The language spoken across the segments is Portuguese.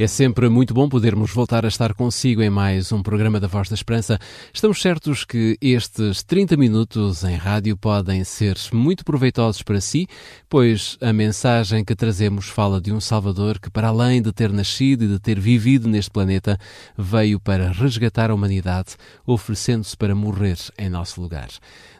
É sempre muito bom podermos voltar a estar consigo em mais um programa da Voz da Esperança. Estamos certos que estes 30 minutos em rádio podem ser muito proveitosos para si, pois a mensagem que trazemos fala de um Salvador que, para além de ter nascido e de ter vivido neste planeta, veio para resgatar a humanidade, oferecendo-se para morrer em nosso lugar.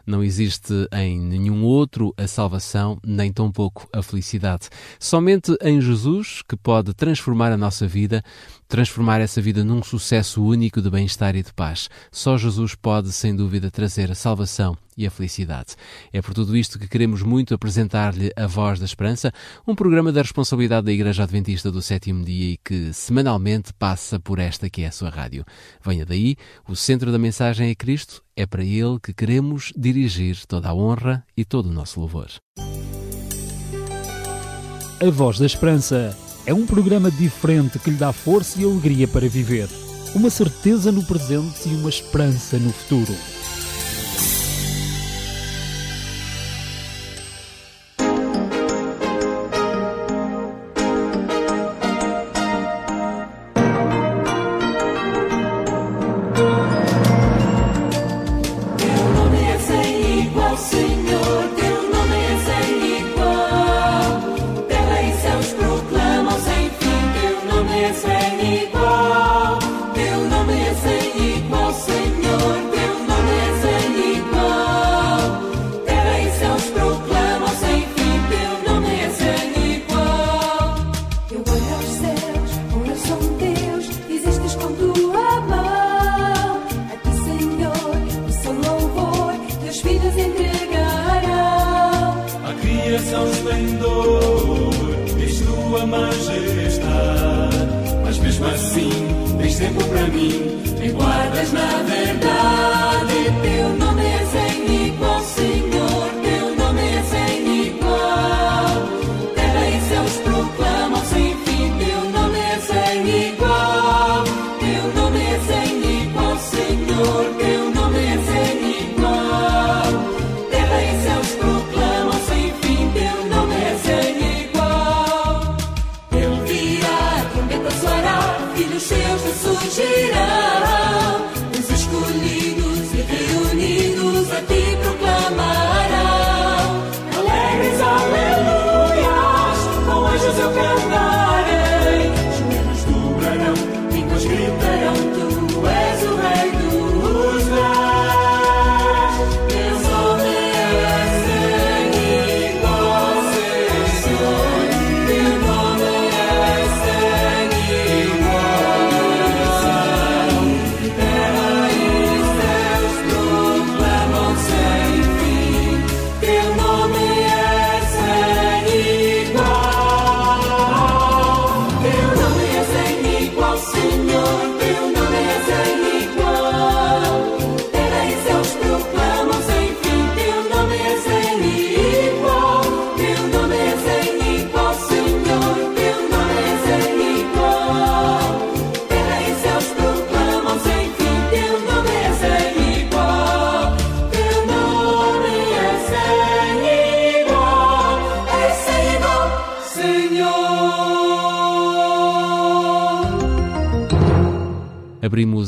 Não existe em nenhum outro a salvação, nem tampouco a felicidade. Somente em Jesus que pode transformar a nossa vida, transformar essa vida num sucesso único de bem-estar e de paz. Só Jesus pode, sem dúvida, trazer a salvação e a felicidade. É por tudo isto que queremos muito apresentar-lhe A Voz da Esperança, um programa da responsabilidade da Igreja Adventista do Sétimo Dia e que semanalmente passa por esta que é a sua rádio. Venha daí, o centro da mensagem é Cristo, é para Ele que queremos dirigir toda a honra e todo o nosso louvor. A Voz da Esperança é um programa diferente que lhe dá força e alegria para viver. Uma certeza no presente e uma esperança no futuro.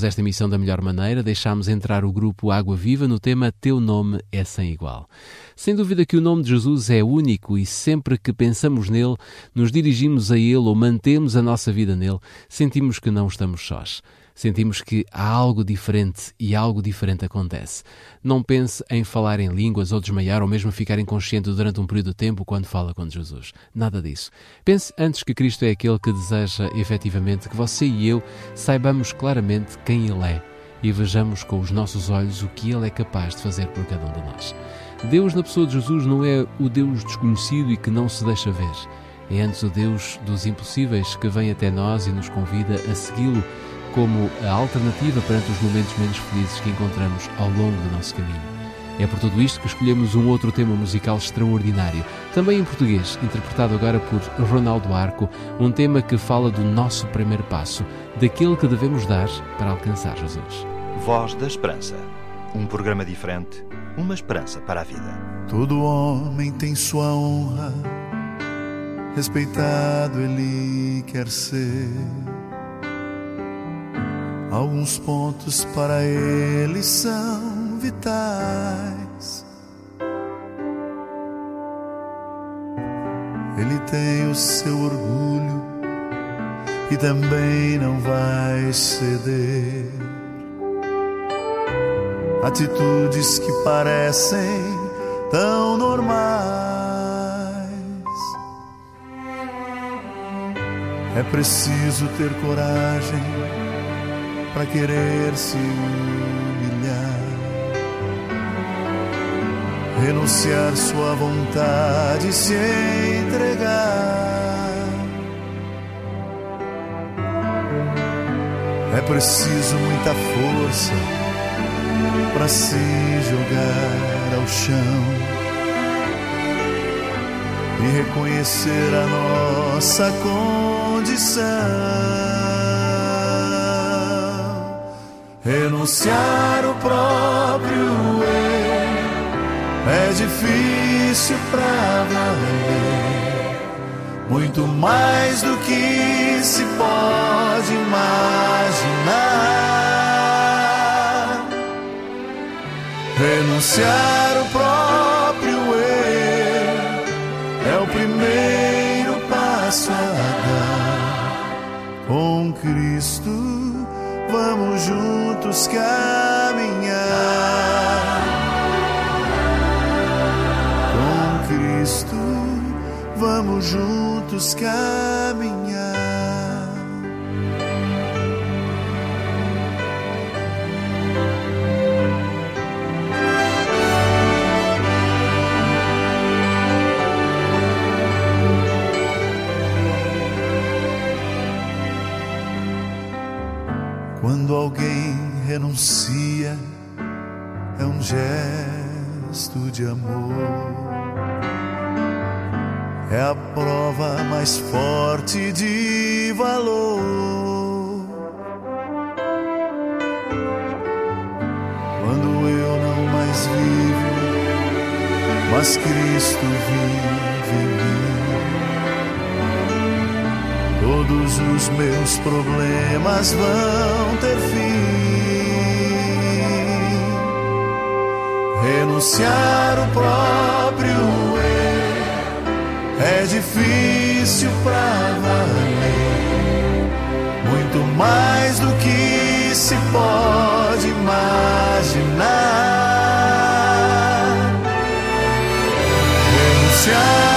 Esta emissão da melhor maneira, deixámos entrar o grupo Água Viva no tema Teu Nome é Sem Igual. Sem dúvida que o nome de Jesus é único e sempre que pensamos nele, nos dirigimos a ele ou mantemos a nossa vida nele, sentimos que não estamos sós. Sentimos que há algo diferente e algo diferente acontece. Não pense em falar em línguas ou desmaiar ou mesmo ficar inconsciente durante um período de tempo quando fala com Jesus. Nada disso. Pense antes que Cristo é aquele que deseja efetivamente que você e eu saibamos claramente quem Ele é e vejamos com os nossos olhos o que Ele é capaz de fazer por cada um de nós. Deus, na pessoa de Jesus, não é o Deus desconhecido e que não se deixa ver. É antes o Deus dos impossíveis que vem até nós e nos convida a segui-lo como a alternativa perante os momentos menos felizes que encontramos ao longo do nosso caminho. É por tudo isto que escolhemos um outro tema musical extraordinário, também em português, interpretado agora por Ronaldo Arco, um tema que fala do nosso primeiro passo, daquele que devemos dar para alcançar Jesus. Voz da Esperança. Um programa diferente, uma esperança para a vida. Todo homem tem sua honra, respeitado ele quer ser. Alguns pontos para ele são vitais. Ele tem o seu orgulho e também não vai ceder. Atitudes que parecem tão normais. É preciso ter coragem para querer se humilhar, renunciar sua vontade, se entregar. É preciso muita força para se jogar ao chão e reconhecer a nossa condição. Renunciar o próprio eu é difícil pra valer, muito mais do que se pode imaginar. Renunciar o próprio eu é o primeiro passo a dar com Cristo vamos juntos caminhar com Cristo, vamos juntos caminhar. Quando alguém renuncia, é um gesto de amor. É a prova mais forte de valor. Quando eu não mais vivo, mas Cristo vive Todos os meus problemas vão ter fim. Renunciar o próprio eu é difícil pra valer, muito mais do que se pode imaginar. Renunciar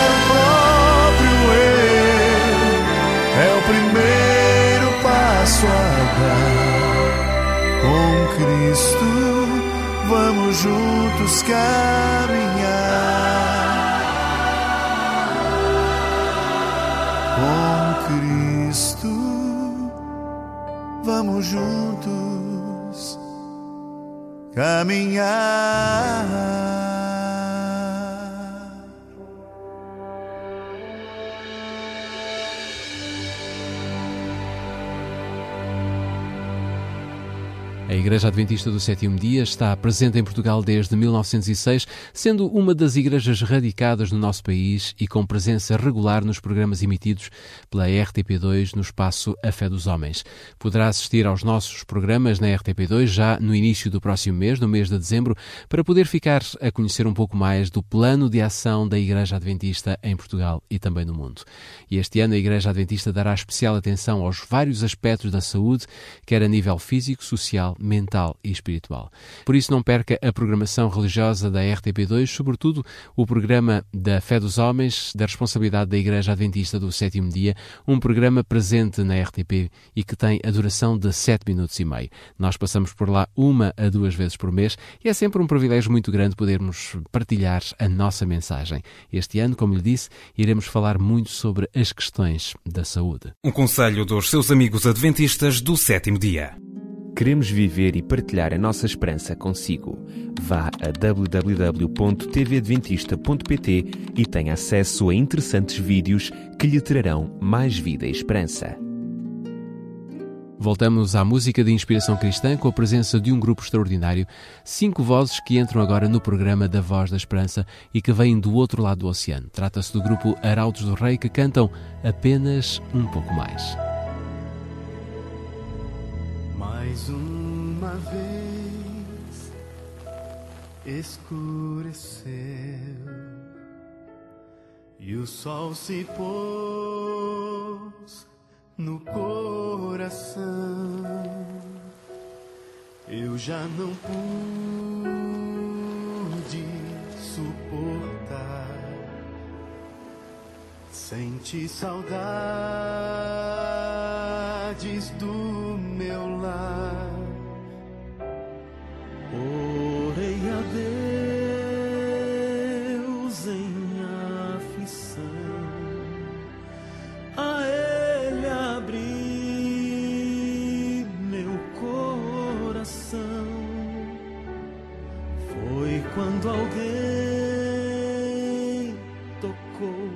Com Cristo, vamos juntos caminhar. Com Cristo, vamos juntos caminhar. Igreja Adventista do Sétimo Dia está presente em Portugal desde 1906, sendo uma das igrejas radicadas no nosso país e com presença regular nos programas emitidos pela RTP2 no espaço A Fé dos Homens. Poderá assistir aos nossos programas na RTP2 já no início do próximo mês, no mês de dezembro, para poder ficar a conhecer um pouco mais do plano de ação da Igreja Adventista em Portugal e também no mundo. E este ano a Igreja Adventista dará especial atenção aos vários aspectos da saúde, quer a nível físico, social, mental e espiritual. Por isso, não perca a programação religiosa da RTP2, sobretudo o programa da Fé dos Homens, da responsabilidade da Igreja Adventista do Sétimo Dia, um programa presente na RTP e que tem a duração de 7 minutos e meio. Nós passamos por lá uma a duas vezes por mês e é sempre um privilégio muito grande podermos partilhar a nossa mensagem. Este ano, como lhe disse, iremos falar muito sobre as questões da saúde. Um conselho dos seus amigos adventistas do sétimo dia. Queremos viver e partilhar a nossa esperança consigo. Vá a www.tvadventista.pt e tenha acesso a interessantes vídeos que lhe trarão mais vida e esperança. Voltamos à música de inspiração cristã com a presença de um grupo extraordinário, cinco vozes que entram agora no programa da Voz da Esperança e que vêm do outro lado do oceano. Trata-se do grupo Arautos do Rei que cantam apenas um pouco mais. Mais uma vez escureceu e o sol se pôs no coração. Eu já não pude suportar. Senti saudades quando alguém tocou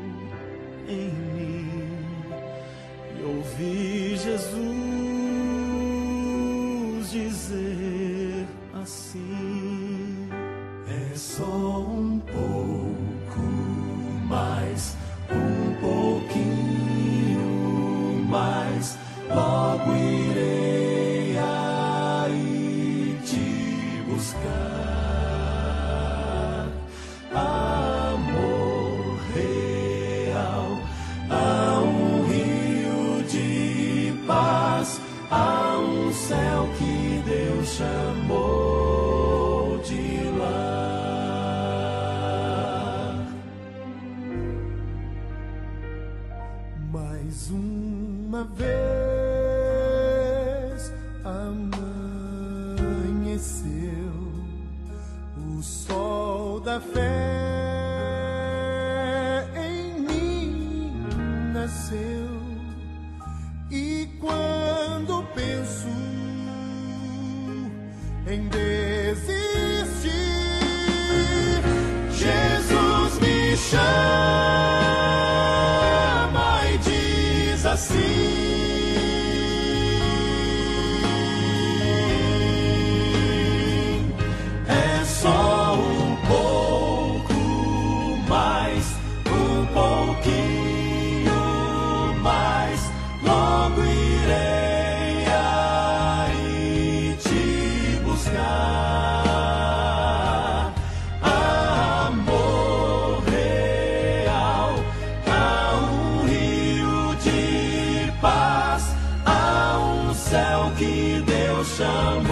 em mim e ouvi Jesus dizer assim: É só amanheceu o sol da fé Deus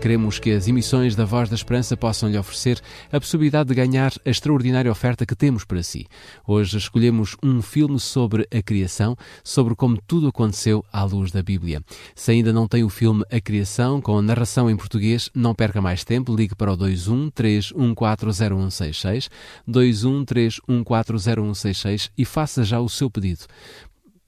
Queremos que as emissões da Voz da Esperança possam lhe oferecer a possibilidade de ganhar a extraordinária oferta que temos para si. Hoje escolhemos um filme sobre a criação, sobre como tudo aconteceu à luz da Bíblia. Se ainda não tem o filme A Criação, com a narração em português, não perca mais tempo, ligue para o 21 3140166, 21 3140166 e faça já o seu pedido.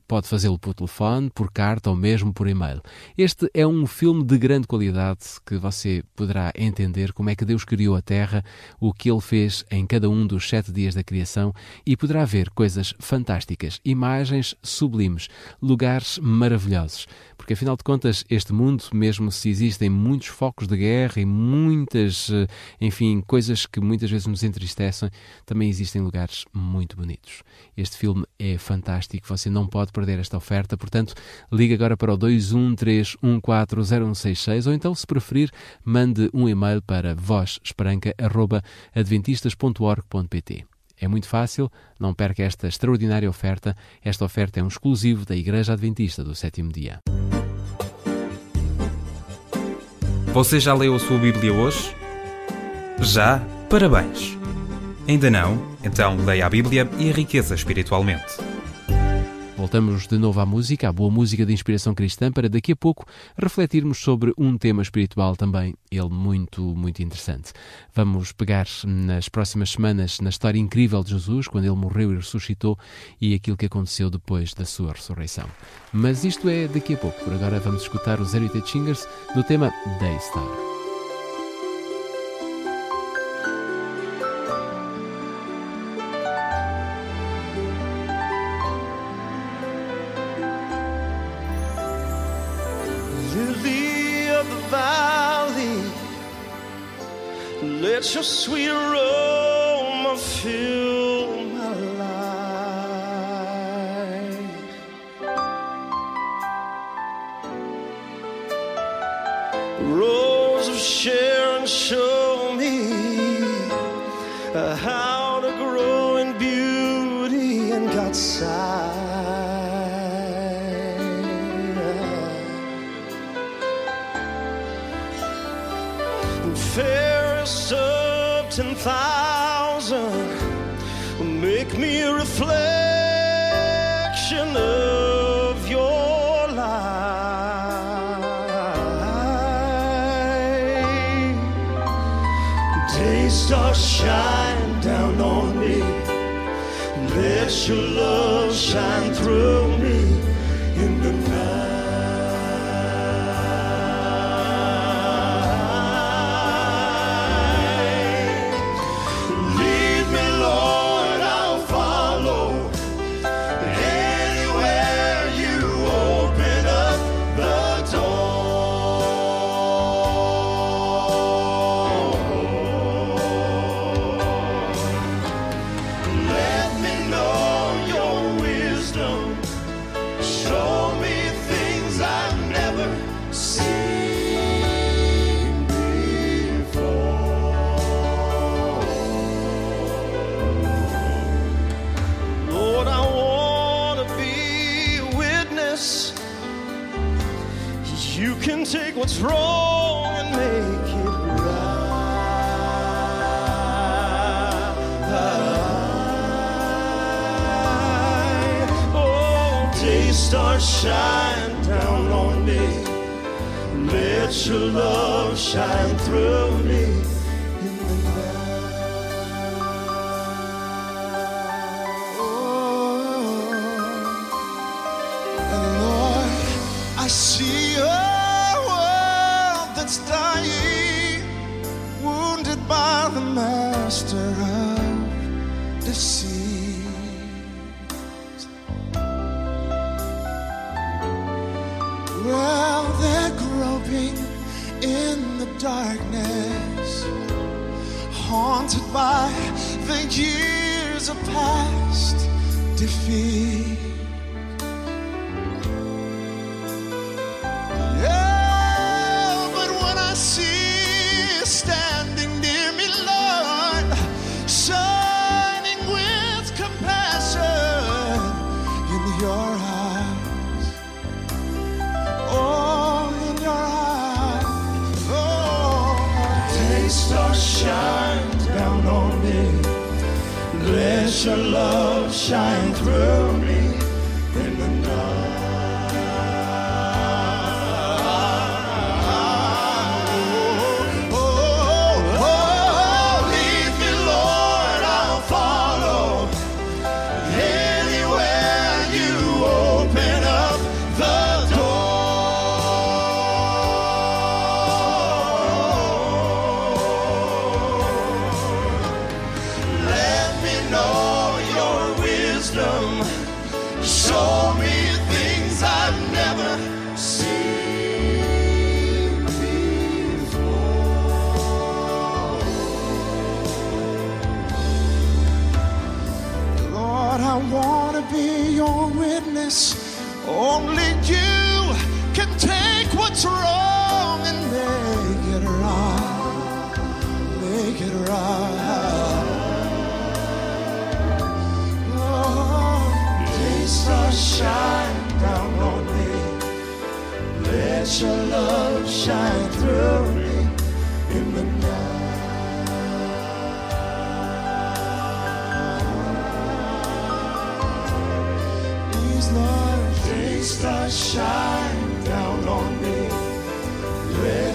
Pode fazê-lo por telefone, por carta ou mesmo por e-mail. Este é um filme de grande qualidade que você poderá entender como é que Deus criou a Terra, o que Ele fez em cada um dos sete dias da criação e poderá ver coisas fantásticas, imagens sublimes, lugares maravilhosos. Porque afinal de contas, este mundo, mesmo se existem muitos focos de guerra e muitas, eh, enfim, coisas que muitas vezes nos entristecem, também existem lugares muito bonitos. Este filme é fantástico, você não pode perder esta oferta, portanto, ligue agora para o 213140166 ou então, se preferir, mande um e-mail para vozesperanca.adventistas.org.pt. É muito fácil, não perca esta extraordinária oferta. Esta oferta é um exclusivo da Igreja Adventista do Sétimo Dia. Você já leu a sua Bíblia hoje? Já? Parabéns! Ainda não? Então leia a Bíblia e enriqueça espiritualmente. Voltamos de novo à música, à boa música de inspiração cristã, para daqui a pouco refletirmos sobre um tema espiritual também, ele muito, muito interessante. Vamos pegar nas próximas semanas na história incrível de Jesus, quando ele morreu e ressuscitou, e aquilo que aconteceu depois da sua ressurreição. Mas isto é daqui a pouco. Por agora vamos escutar os Heritage Singers no tema Daystar. Let your sweet aroma fill Day stars shine down on me. Let your love shine through me what's wrong and make it right. Oh, day stars shine down on me. Let your love shine through me. Years of past defeat. Your love shine through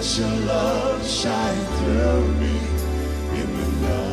Let your love shine through me in the night.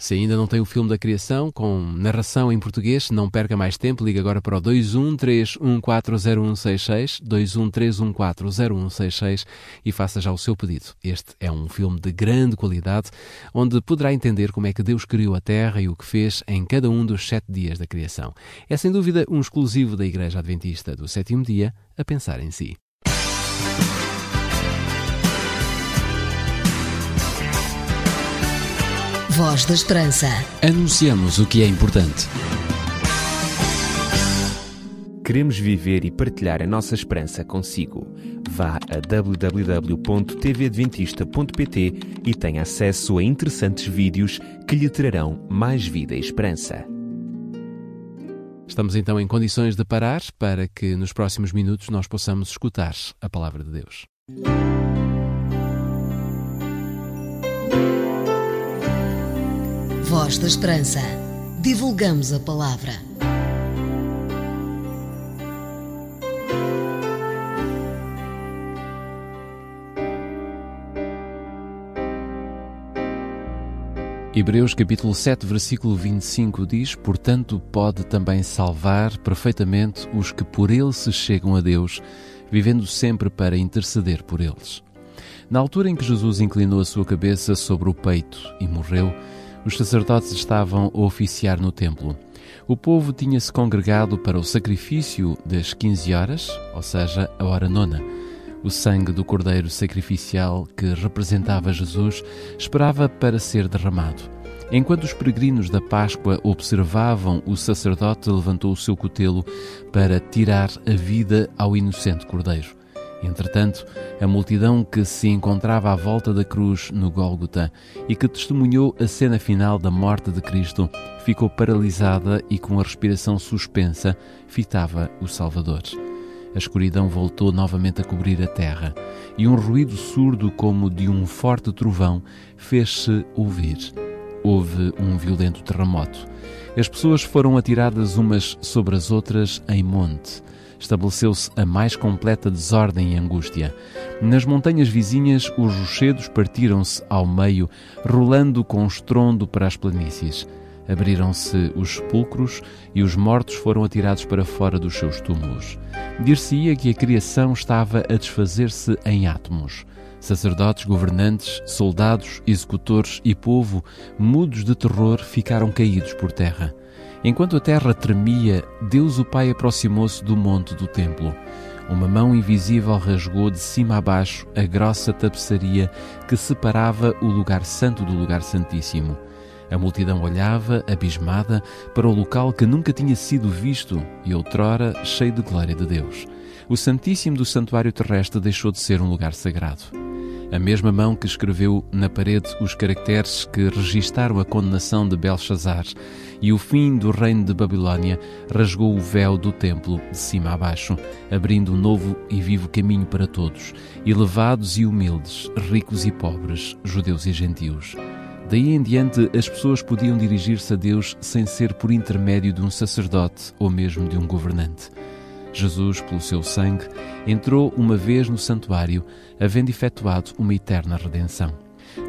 Se ainda não tem o filme da criação, com narração em português, não perca mais tempo, ligue agora para o 213140166, 213140166 e faça já o seu pedido. Este é um filme de grande qualidade, onde poderá entender como é que Deus criou a Terra e o que fez em cada um dos sete dias da criação. É sem dúvida um exclusivo da Igreja Adventista do sétimo dia, a pensar em si. Voz da Esperança. Anunciamos o que é importante. Queremos viver e partilhar a nossa esperança consigo. Vá a www.tvadventista.pt e tenha acesso a interessantes vídeos que lhe trarão mais vida e esperança. Estamos então em condições de parar para que nos próximos minutos nós possamos escutar a palavra de Deus. Voz da Esperança. Divulgamos a palavra. Hebreus capítulo 7, versículo 25 diz: Portanto, pode também salvar perfeitamente os que por ele se chegam a Deus, vivendo sempre para interceder por eles. Na altura em que Jesus inclinou a sua cabeça sobre o peito e morreu, os sacerdotes estavam a oficiar no templo. O povo tinha-se congregado para o sacrifício das 15 horas, ou seja, a hora nona. O sangue do cordeiro sacrificial que representava Jesus esperava para ser derramado. Enquanto os peregrinos da Páscoa observavam, o sacerdote levantou o seu cutelo para tirar a vida ao inocente cordeiro. Entretanto, a multidão que se encontrava à volta da cruz no Gólgota e que testemunhou a cena final da morte de Cristo ficou paralisada e com a respiração suspensa fitava o Salvador. A escuridão voltou novamente a cobrir a terra e um ruído surdo, como de um forte trovão, fez-se ouvir. Houve um violento terremoto. As pessoas foram atiradas umas sobre as outras em monte. Estabeleceu-se a mais completa desordem e angústia. Nas montanhas vizinhas, os rochedos partiram-se ao meio, rolando com estrondo para as planícies. Abriram-se os sepulcros e os mortos foram atirados para fora dos seus túmulos. Dir-se-ia que a criação estava a desfazer-se em átomos. Sacerdotes, governantes, soldados, executores e povo, mudos de terror, ficaram caídos por terra. Enquanto a terra tremia, Deus o Pai aproximou-se do monte do templo. Uma mão invisível rasgou de cima a baixo a grossa tapeçaria que separava o lugar santo do lugar santíssimo. A multidão olhava, abismada, para o local que nunca tinha sido visto e outrora cheio de glória de Deus. O Santíssimo do Santuário Terrestre deixou de ser um lugar sagrado. A mesma mão que escreveu na parede os caracteres que registaram a condenação de Belshazzar e o fim do reino de Babilônia rasgou o véu do templo de cima a baixo, abrindo um novo e vivo caminho para todos, elevados e humildes, ricos e pobres, judeus e gentios. Daí em diante, as pessoas podiam dirigir-se a Deus sem ser por intermédio de um sacerdote ou mesmo de um governante. Jesus, pelo seu sangue, entrou uma vez no santuário, havendo efetuado uma eterna redenção.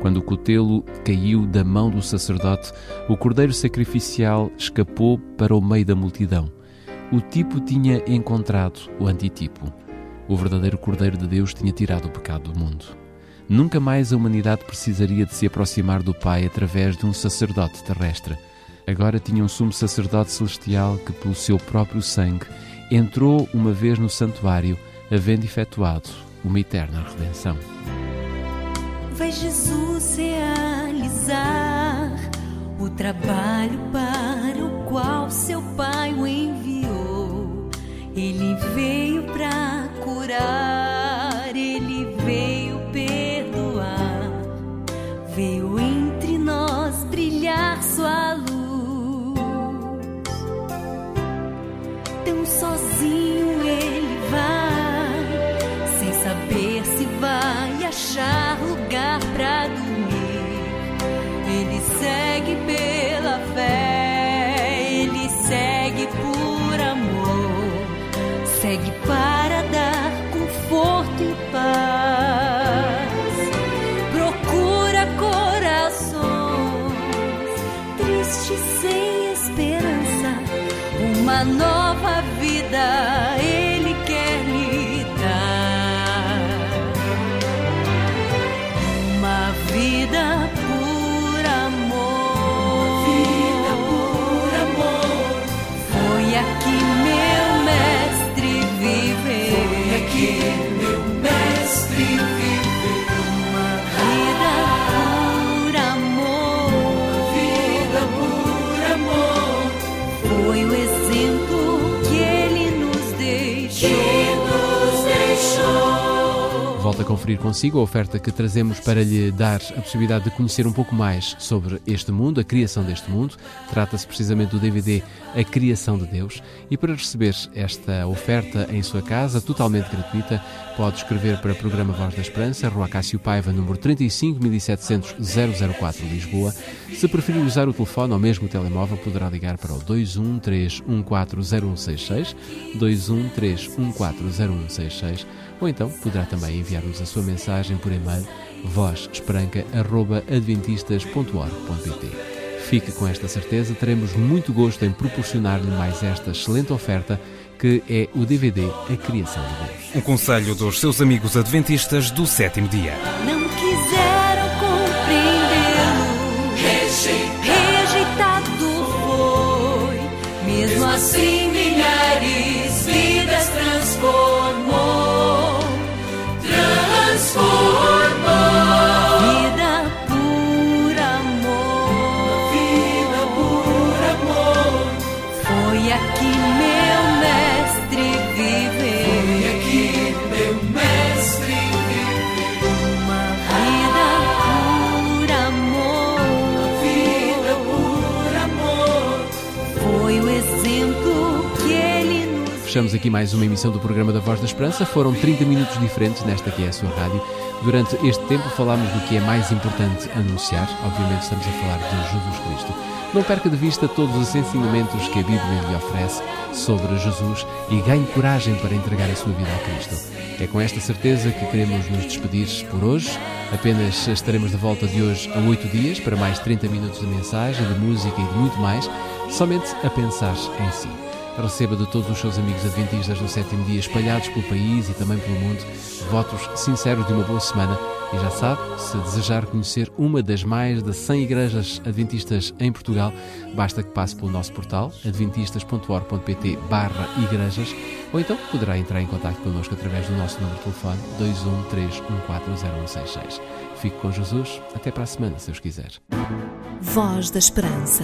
Quando o cutelo caiu da mão do sacerdote, o cordeiro sacrificial escapou para o meio da multidão. O tipo tinha encontrado o antitipo. O verdadeiro Cordeiro de Deus tinha tirado o pecado do mundo. Nunca mais a humanidade precisaria de se aproximar do Pai através de um sacerdote terrestre. Agora tinha um sumo sacerdote celestial que, pelo seu próprio sangue, entrou uma vez no santuário, havendo efetuado uma eterna redenção. Vai Jesus realizar o trabalho para o qual seu Pai o enviou. Ele veio para curar, volta a conferir consigo a oferta que trazemos para lhe dar a possibilidade de conhecer um pouco mais sobre este mundo, a criação deste mundo. Trata-se precisamente do DVD A Criação de Deus. E para receber esta oferta em sua casa, totalmente gratuita, pode escrever para o programa Voz da Esperança, Rua Cássio Paiva, número 35700 004 Lisboa. Se preferir usar o telefone ou mesmo o telemóvel, poderá ligar para o 213140166, 213140166 ou então poderá também enviar-nos a sua mensagem por e-mail vozesperanca.adventistas.org.pt Fique com esta certeza, teremos muito gosto em proporcionar-lhe mais esta excelente oferta que é o DVD A Criação de Deus. Um conselho dos seus amigos adventistas do sétimo dia. Não quiseram compreendê-lo, rejeitado foi, mesmo assim Fechamos aqui mais uma emissão do programa da Voz da Esperança. Foram 30 minutos diferentes nesta que é a sua rádio. Durante este tempo falámos do que é mais importante anunciar, obviamente estamos a falar de Jesus Cristo. Não perca de vista todos os ensinamentos que a Bíblia lhe oferece sobre Jesus e ganhe coragem para entregar a sua vida a Cristo. É com esta certeza que queremos nos despedir por hoje. Apenas estaremos de volta de hoje a oito dias para mais 30 minutos de mensagem, de música e de muito mais, somente a pensar em si. Receba de todos os seus amigos adventistas no sétimo dia, espalhados pelo país e também pelo mundo, votos sinceros de uma boa semana. E já sabe, se desejar conhecer uma das mais de 100 igrejas adventistas em Portugal, basta que passe pelo nosso portal adventistas.org.pt barra igrejas ou então poderá entrar em contato connosco através do nosso número de telefone 213140166. Fique com Jesus. Até para a semana, se Deus quiser. Voz da Esperança.